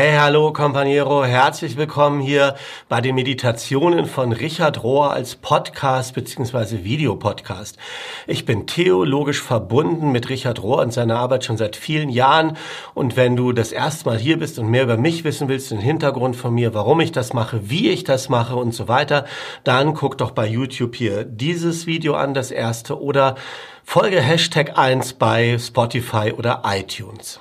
Hey, hallo, Companiero. Herzlich willkommen hier bei den Meditationen von Richard Rohr als Podcast bzw. Videopodcast. Ich bin theologisch verbunden mit Richard Rohr und seiner Arbeit schon seit vielen Jahren. Und wenn du das erste Mal hier bist und mehr über mich wissen willst, den Hintergrund von mir, warum ich das mache, wie ich das mache und so weiter, dann guck doch bei YouTube hier dieses Video an, das erste, oder folge Hashtag 1 bei Spotify oder iTunes.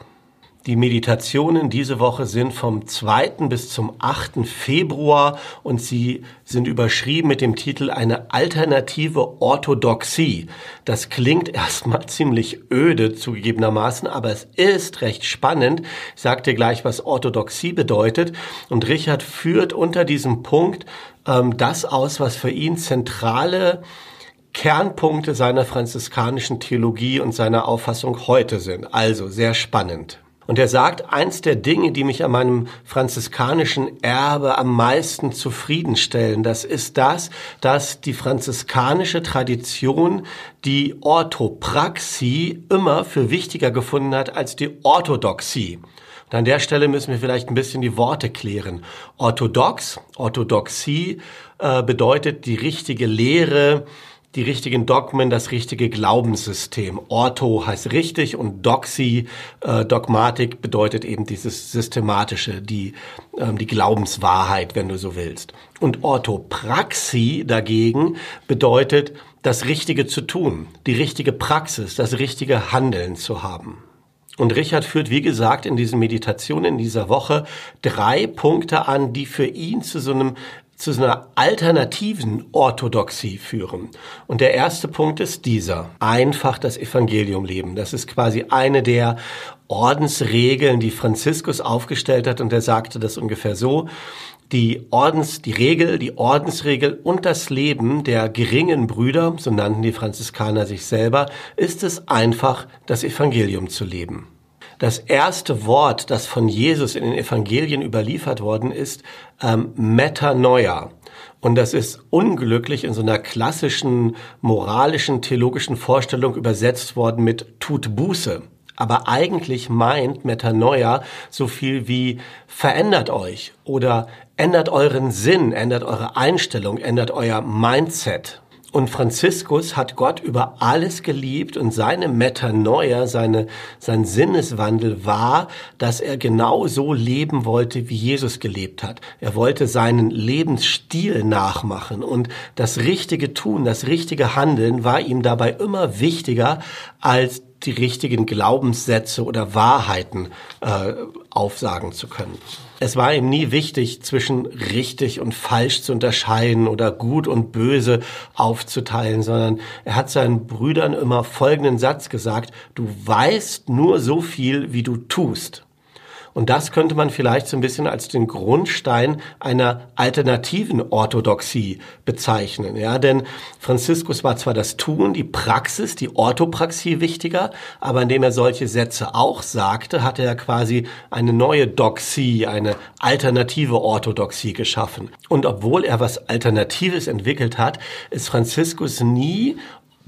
Die Meditationen diese Woche sind vom 2. bis zum 8. Februar und sie sind überschrieben mit dem Titel Eine alternative Orthodoxie. Das klingt erstmal ziemlich öde zugegebenermaßen, aber es ist recht spannend. Ich sage dir gleich, was Orthodoxie bedeutet. Und Richard führt unter diesem Punkt ähm, das aus, was für ihn zentrale Kernpunkte seiner franziskanischen Theologie und seiner Auffassung heute sind. Also sehr spannend. Und er sagt, eins der Dinge, die mich an meinem franziskanischen Erbe am meisten zufriedenstellen, das ist das, dass die franziskanische Tradition die Orthopraxie immer für wichtiger gefunden hat als die Orthodoxie. Und an der Stelle müssen wir vielleicht ein bisschen die Worte klären. Orthodox, Orthodoxie äh, bedeutet die richtige Lehre, die richtigen Dogmen, das richtige Glaubenssystem. Ortho heißt richtig und Doxy, äh, Dogmatik bedeutet eben dieses Systematische, die, ähm, die Glaubenswahrheit, wenn du so willst. Und Orthopraxie dagegen bedeutet, das Richtige zu tun, die richtige Praxis, das richtige Handeln zu haben. Und Richard führt, wie gesagt, in diesen Meditationen in dieser Woche drei Punkte an, die für ihn zu so einem zu einer alternativen Orthodoxie führen. Und der erste Punkt ist dieser. Einfach das Evangelium leben. Das ist quasi eine der Ordensregeln, die Franziskus aufgestellt hat. Und er sagte das ungefähr so. Die Ordens, die Regel, die Ordensregel und das Leben der geringen Brüder, so nannten die Franziskaner sich selber, ist es einfach, das Evangelium zu leben. Das erste Wort, das von Jesus in den Evangelien überliefert worden ist, ähm, Metanoia. Und das ist unglücklich in so einer klassischen moralischen, theologischen Vorstellung übersetzt worden mit tut Buße. Aber eigentlich meint Metanoia so viel wie verändert euch oder ändert euren Sinn, ändert eure Einstellung, ändert euer Mindset. Und Franziskus hat Gott über alles geliebt und seine Metanoia, seine, sein Sinneswandel war, dass er genau so leben wollte, wie Jesus gelebt hat. Er wollte seinen Lebensstil nachmachen und das richtige Tun, das richtige Handeln war ihm dabei immer wichtiger als die richtigen Glaubenssätze oder Wahrheiten äh, aufsagen zu können. Es war ihm nie wichtig, zwischen richtig und falsch zu unterscheiden oder gut und böse aufzuteilen, sondern er hat seinen Brüdern immer folgenden Satz gesagt, du weißt nur so viel, wie du tust. Und das könnte man vielleicht so ein bisschen als den Grundstein einer alternativen Orthodoxie bezeichnen. Ja, denn Franziskus war zwar das Tun, die Praxis, die Orthopraxie wichtiger, aber indem er solche Sätze auch sagte, hatte er quasi eine neue Doxie, eine alternative Orthodoxie geschaffen. Und obwohl er was Alternatives entwickelt hat, ist Franziskus nie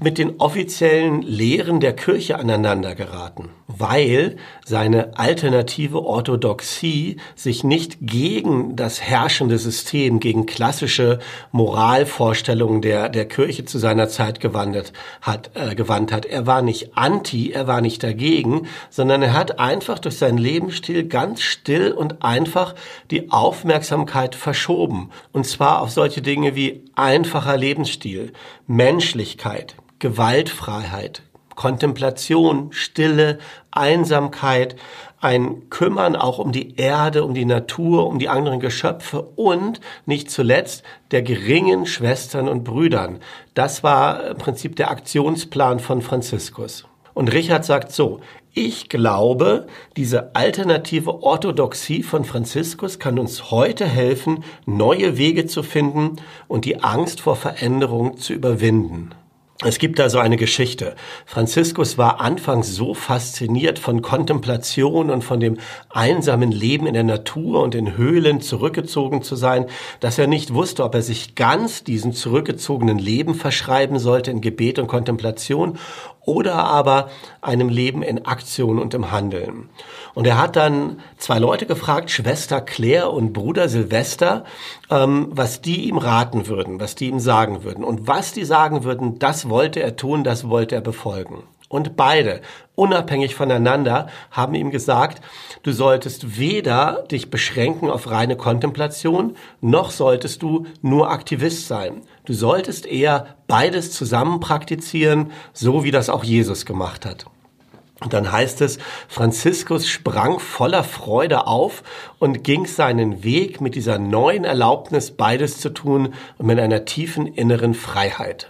mit den offiziellen Lehren der Kirche aneinander geraten, weil seine alternative Orthodoxie sich nicht gegen das herrschende System, gegen klassische Moralvorstellungen der, der Kirche zu seiner Zeit gewandert hat, äh, gewandt hat. Er war nicht anti, er war nicht dagegen, sondern er hat einfach durch seinen Lebensstil ganz still und einfach die Aufmerksamkeit verschoben. Und zwar auf solche Dinge wie einfacher Lebensstil, Menschlichkeit, Gewaltfreiheit, Kontemplation, Stille, Einsamkeit, ein Kümmern auch um die Erde, um die Natur, um die anderen Geschöpfe und nicht zuletzt der geringen Schwestern und Brüdern. Das war im Prinzip der Aktionsplan von Franziskus. Und Richard sagt so, ich glaube, diese alternative Orthodoxie von Franziskus kann uns heute helfen, neue Wege zu finden und die Angst vor Veränderung zu überwinden. Es gibt da so eine Geschichte. Franziskus war anfangs so fasziniert von Kontemplation und von dem einsamen Leben in der Natur und in Höhlen zurückgezogen zu sein, dass er nicht wusste, ob er sich ganz diesem zurückgezogenen Leben verschreiben sollte in Gebet und Kontemplation oder aber einem Leben in Aktion und im Handeln. Und er hat dann zwei Leute gefragt, Schwester Claire und Bruder Silvester, ähm, was die ihm raten würden, was die ihm sagen würden. Und was die sagen würden, das wollte er tun, das wollte er befolgen. Und beide, unabhängig voneinander, haben ihm gesagt, du solltest weder dich beschränken auf reine Kontemplation, noch solltest du nur Aktivist sein. Du solltest eher beides zusammen praktizieren, so wie das auch Jesus gemacht hat. Und dann heißt es, Franziskus sprang voller Freude auf und ging seinen Weg mit dieser neuen Erlaubnis, beides zu tun und mit einer tiefen inneren Freiheit.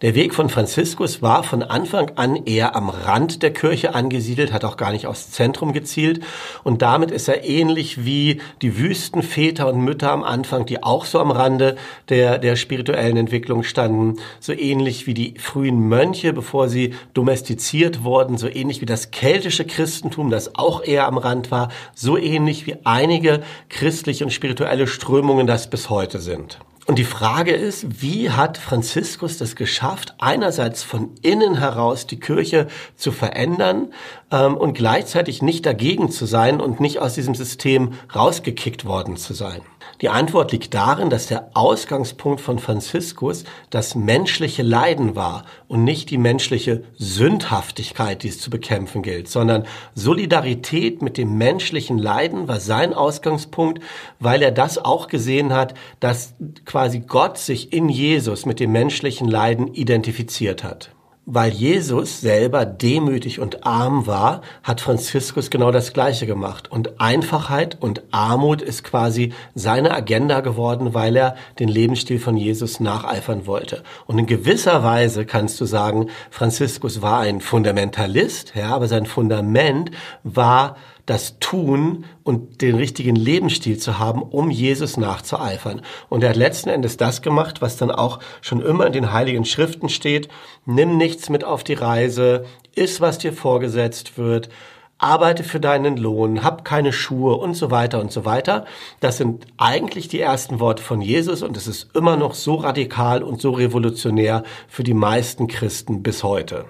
Der Weg von Franziskus war von Anfang an eher am Rand der Kirche angesiedelt, hat auch gar nicht aufs Zentrum gezielt. Und damit ist er ähnlich wie die Wüstenväter und Mütter am Anfang, die auch so am Rande der, der spirituellen Entwicklung standen. So ähnlich wie die frühen Mönche, bevor sie domestiziert wurden. So ähnlich wie das keltische Christentum, das auch eher am Rand war. So ähnlich wie einige christliche und spirituelle Strömungen das bis heute sind. Und die Frage ist, wie hat Franziskus das geschafft, einerseits von innen heraus die Kirche zu verändern ähm, und gleichzeitig nicht dagegen zu sein und nicht aus diesem System rausgekickt worden zu sein? Die Antwort liegt darin, dass der Ausgangspunkt von Franziskus das menschliche Leiden war und nicht die menschliche Sündhaftigkeit, die es zu bekämpfen gilt, sondern Solidarität mit dem menschlichen Leiden war sein Ausgangspunkt, weil er das auch gesehen hat, dass quasi Gott sich in Jesus mit dem menschlichen Leiden identifiziert hat. Weil Jesus selber demütig und arm war, hat Franziskus genau das Gleiche gemacht. Und Einfachheit und Armut ist quasi seine Agenda geworden, weil er den Lebensstil von Jesus nacheifern wollte. Und in gewisser Weise kannst du sagen, Franziskus war ein Fundamentalist, ja, aber sein Fundament war das Tun und den richtigen Lebensstil zu haben, um Jesus nachzueifern. Und er hat letzten Endes das gemacht, was dann auch schon immer in den Heiligen Schriften steht. Nimm nichts mit auf die Reise, iss, was dir vorgesetzt wird, arbeite für deinen Lohn, hab keine Schuhe und so weiter und so weiter. Das sind eigentlich die ersten Worte von Jesus und es ist immer noch so radikal und so revolutionär für die meisten Christen bis heute.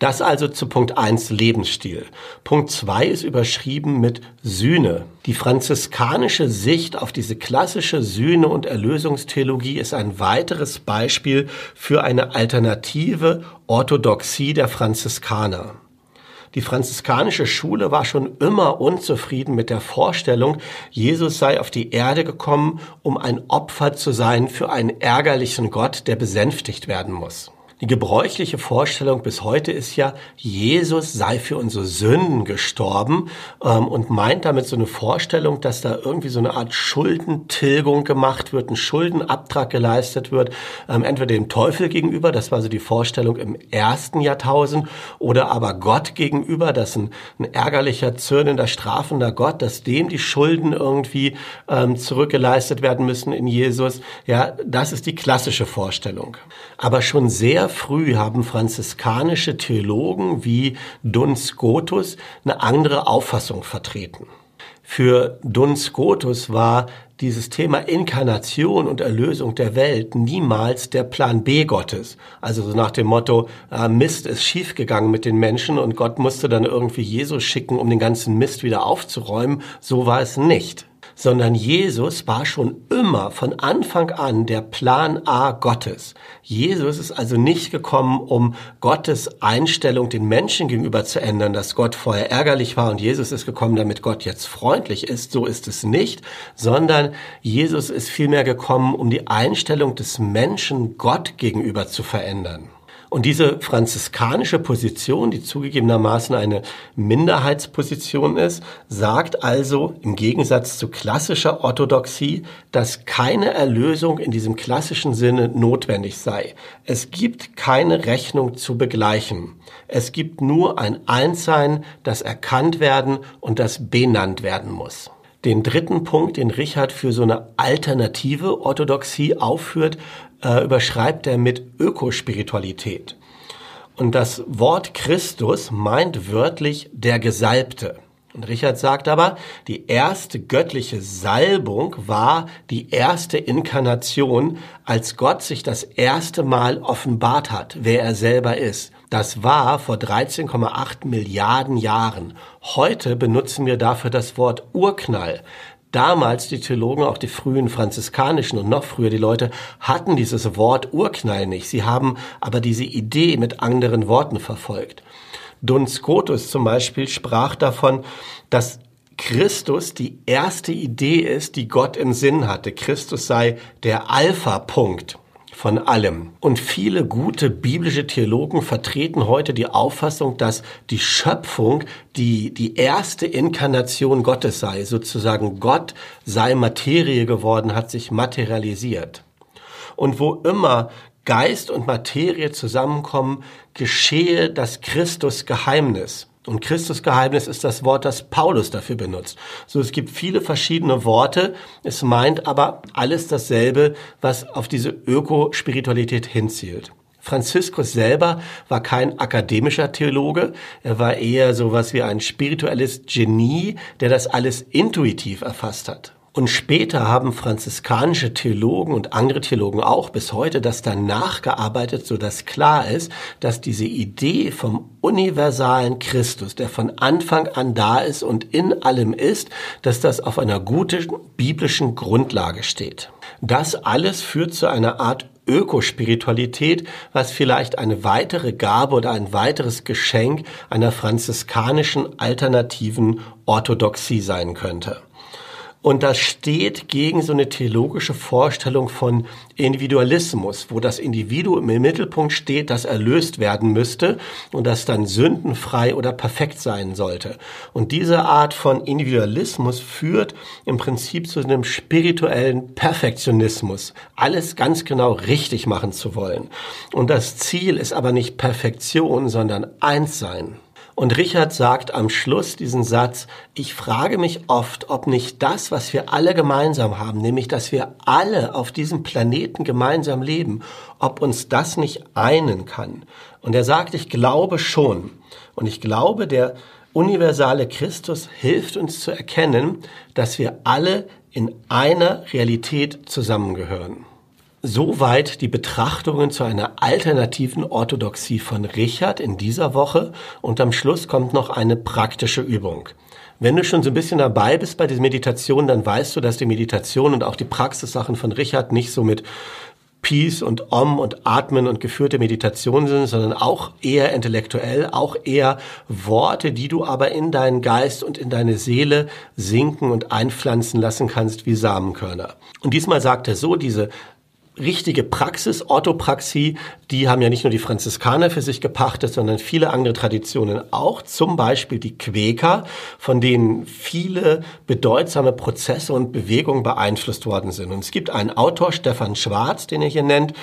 Das also zu Punkt 1 Lebensstil. Punkt 2 ist überschrieben mit Sühne. Die franziskanische Sicht auf diese klassische Sühne- und Erlösungstheologie ist ein weiteres Beispiel für eine alternative Orthodoxie der Franziskaner. Die franziskanische Schule war schon immer unzufrieden mit der Vorstellung, Jesus sei auf die Erde gekommen, um ein Opfer zu sein für einen ärgerlichen Gott, der besänftigt werden muss. Die gebräuchliche Vorstellung bis heute ist ja, Jesus sei für unsere Sünden gestorben ähm, und meint damit so eine Vorstellung, dass da irgendwie so eine Art Schuldentilgung gemacht wird, ein Schuldenabtrag geleistet wird, ähm, entweder dem Teufel gegenüber, das war so die Vorstellung im ersten Jahrtausend, oder aber Gott gegenüber, dass ein, ein ärgerlicher, zürnender, strafender Gott, dass dem die Schulden irgendwie ähm, zurückgeleistet werden müssen in Jesus. Ja, das ist die klassische Vorstellung. Aber schon sehr früh haben franziskanische Theologen wie Duns Scotus eine andere Auffassung vertreten. Für Duns Scotus war dieses Thema Inkarnation und Erlösung der Welt niemals der Plan B Gottes. Also so nach dem Motto, äh, Mist ist schiefgegangen mit den Menschen und Gott musste dann irgendwie Jesus schicken, um den ganzen Mist wieder aufzuräumen. So war es nicht sondern Jesus war schon immer von Anfang an der Plan A Gottes. Jesus ist also nicht gekommen, um Gottes Einstellung den Menschen gegenüber zu ändern, dass Gott vorher ärgerlich war und Jesus ist gekommen, damit Gott jetzt freundlich ist. So ist es nicht, sondern Jesus ist vielmehr gekommen, um die Einstellung des Menschen Gott gegenüber zu verändern. Und diese franziskanische Position, die zugegebenermaßen eine Minderheitsposition ist, sagt also im Gegensatz zu klassischer Orthodoxie, dass keine Erlösung in diesem klassischen Sinne notwendig sei. Es gibt keine Rechnung zu begleichen. Es gibt nur ein Einssein, das erkannt werden und das benannt werden muss. Den dritten Punkt, den Richard für so eine alternative Orthodoxie aufführt, äh, überschreibt er mit Ökospiritualität. Und das Wort Christus meint wörtlich der Gesalbte. Und Richard sagt aber, die erste göttliche Salbung war die erste Inkarnation, als Gott sich das erste Mal offenbart hat, wer er selber ist. Das war vor 13,8 Milliarden Jahren. Heute benutzen wir dafür das Wort Urknall. Damals die Theologen, auch die frühen franziskanischen und noch früher die Leute, hatten dieses Wort Urknall nicht. Sie haben aber diese Idee mit anderen Worten verfolgt. Duns Scotus zum Beispiel sprach davon, dass Christus die erste Idee ist, die Gott im Sinn hatte. Christus sei der Alpha-Punkt von allem. Und viele gute biblische Theologen vertreten heute die Auffassung, dass die Schöpfung die, die erste Inkarnation Gottes sei. Sozusagen Gott sei Materie geworden, hat sich materialisiert. Und wo immer Geist und Materie zusammenkommen, geschehe das Christus-Geheimnis. Und Christusgeheimnis ist das Wort, das Paulus dafür benutzt. So, es gibt viele verschiedene Worte. Es meint aber alles dasselbe, was auf diese Ökospiritualität hinzielt. Franziskus selber war kein akademischer Theologe. Er war eher sowas wie ein spirituelles Genie, der das alles intuitiv erfasst hat. Und später haben franziskanische Theologen und andere Theologen auch bis heute das dann nachgearbeitet, so dass klar ist, dass diese Idee vom universalen Christus, der von Anfang an da ist und in allem ist, dass das auf einer guten biblischen Grundlage steht. Das alles führt zu einer Art Ökospiritualität, was vielleicht eine weitere Gabe oder ein weiteres Geschenk einer franziskanischen alternativen Orthodoxie sein könnte. Und das steht gegen so eine theologische Vorstellung von Individualismus, wo das Individuum im Mittelpunkt steht, das erlöst werden müsste und das dann sündenfrei oder perfekt sein sollte. Und diese Art von Individualismus führt im Prinzip zu einem spirituellen Perfektionismus, alles ganz genau richtig machen zu wollen. Und das Ziel ist aber nicht Perfektion, sondern Einssein. Und Richard sagt am Schluss diesen Satz, ich frage mich oft, ob nicht das, was wir alle gemeinsam haben, nämlich dass wir alle auf diesem Planeten gemeinsam leben, ob uns das nicht einen kann. Und er sagt, ich glaube schon. Und ich glaube, der universale Christus hilft uns zu erkennen, dass wir alle in einer Realität zusammengehören. Soweit die Betrachtungen zu einer alternativen Orthodoxie von Richard in dieser Woche und am Schluss kommt noch eine praktische Übung. Wenn du schon so ein bisschen dabei bist bei dieser Meditation, dann weißt du, dass die Meditation und auch die Praxissachen von Richard nicht so mit Peace und Om und Atmen und geführte Meditation sind, sondern auch eher intellektuell, auch eher Worte, die du aber in deinen Geist und in deine Seele sinken und einpflanzen lassen kannst wie Samenkörner. Und diesmal sagt er so, diese richtige Praxis, Orthopraxie, die haben ja nicht nur die Franziskaner für sich gepachtet, sondern viele andere Traditionen auch. Zum Beispiel die Quäker, von denen viele bedeutsame Prozesse und Bewegungen beeinflusst worden sind. Und es gibt einen Autor, Stefan Schwarz, den er hier nennt,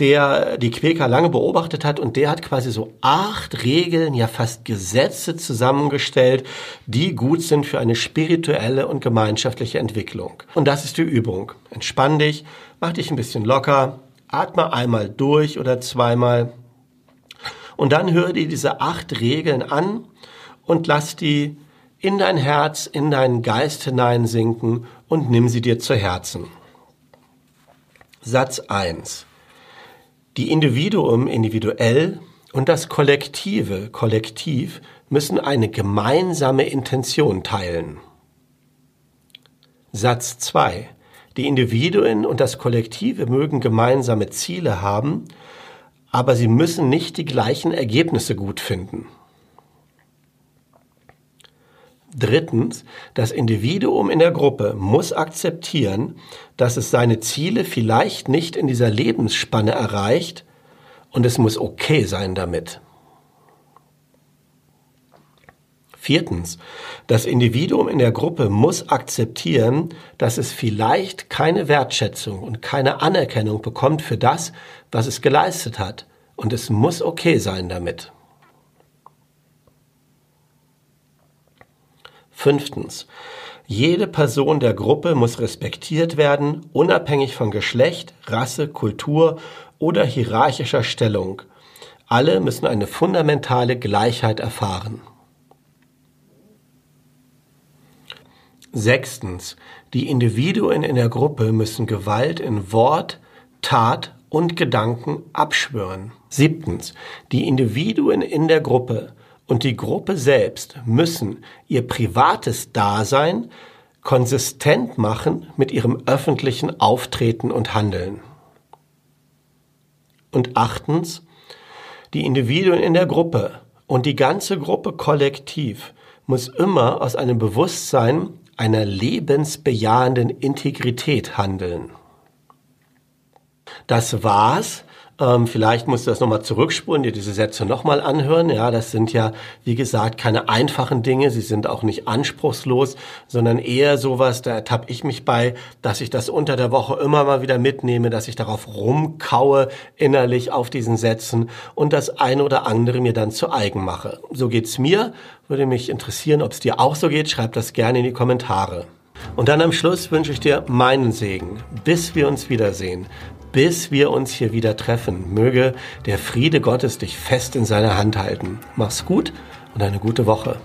der die Quäker lange beobachtet hat und der hat quasi so acht Regeln, ja fast Gesetze zusammengestellt, die gut sind für eine spirituelle und gemeinschaftliche Entwicklung. Und das ist die Übung. Entspann dich, Mach dich ein bisschen locker, atme einmal durch oder zweimal und dann hör dir diese acht Regeln an und lass die in dein Herz, in deinen Geist hineinsinken und nimm sie dir zu Herzen. Satz 1. Die Individuum individuell und das Kollektive kollektiv müssen eine gemeinsame Intention teilen. Satz 2. Die Individuen und das Kollektive mögen gemeinsame Ziele haben, aber sie müssen nicht die gleichen Ergebnisse gut finden. Drittens, das Individuum in der Gruppe muss akzeptieren, dass es seine Ziele vielleicht nicht in dieser Lebensspanne erreicht und es muss okay sein damit. Viertens, das Individuum in der Gruppe muss akzeptieren, dass es vielleicht keine Wertschätzung und keine Anerkennung bekommt für das, was es geleistet hat. Und es muss okay sein damit. Fünftens, jede Person der Gruppe muss respektiert werden, unabhängig von Geschlecht, Rasse, Kultur oder hierarchischer Stellung. Alle müssen eine fundamentale Gleichheit erfahren. Sechstens. Die Individuen in der Gruppe müssen Gewalt in Wort, Tat und Gedanken abschwören. Siebtens, die Individuen in der Gruppe und die Gruppe selbst müssen ihr privates Dasein konsistent machen mit ihrem öffentlichen Auftreten und Handeln. Und achtens, die Individuen in der Gruppe und die ganze Gruppe kollektiv muss immer aus einem Bewusstsein einer lebensbejahenden Integrität handeln. Das war's ähm, vielleicht musst du das nochmal zurückspulen, dir diese Sätze nochmal anhören. Ja, das sind ja, wie gesagt, keine einfachen Dinge. Sie sind auch nicht anspruchslos, sondern eher sowas, da ertappe ich mich bei, dass ich das unter der Woche immer mal wieder mitnehme, dass ich darauf rumkaue innerlich auf diesen Sätzen und das eine oder andere mir dann zu eigen mache. So geht's mir. Würde mich interessieren, ob es dir auch so geht. Schreib das gerne in die Kommentare. Und dann am Schluss wünsche ich dir meinen Segen, bis wir uns wiedersehen bis wir uns hier wieder treffen. Möge der Friede Gottes dich fest in seiner Hand halten. Mach's gut und eine gute Woche.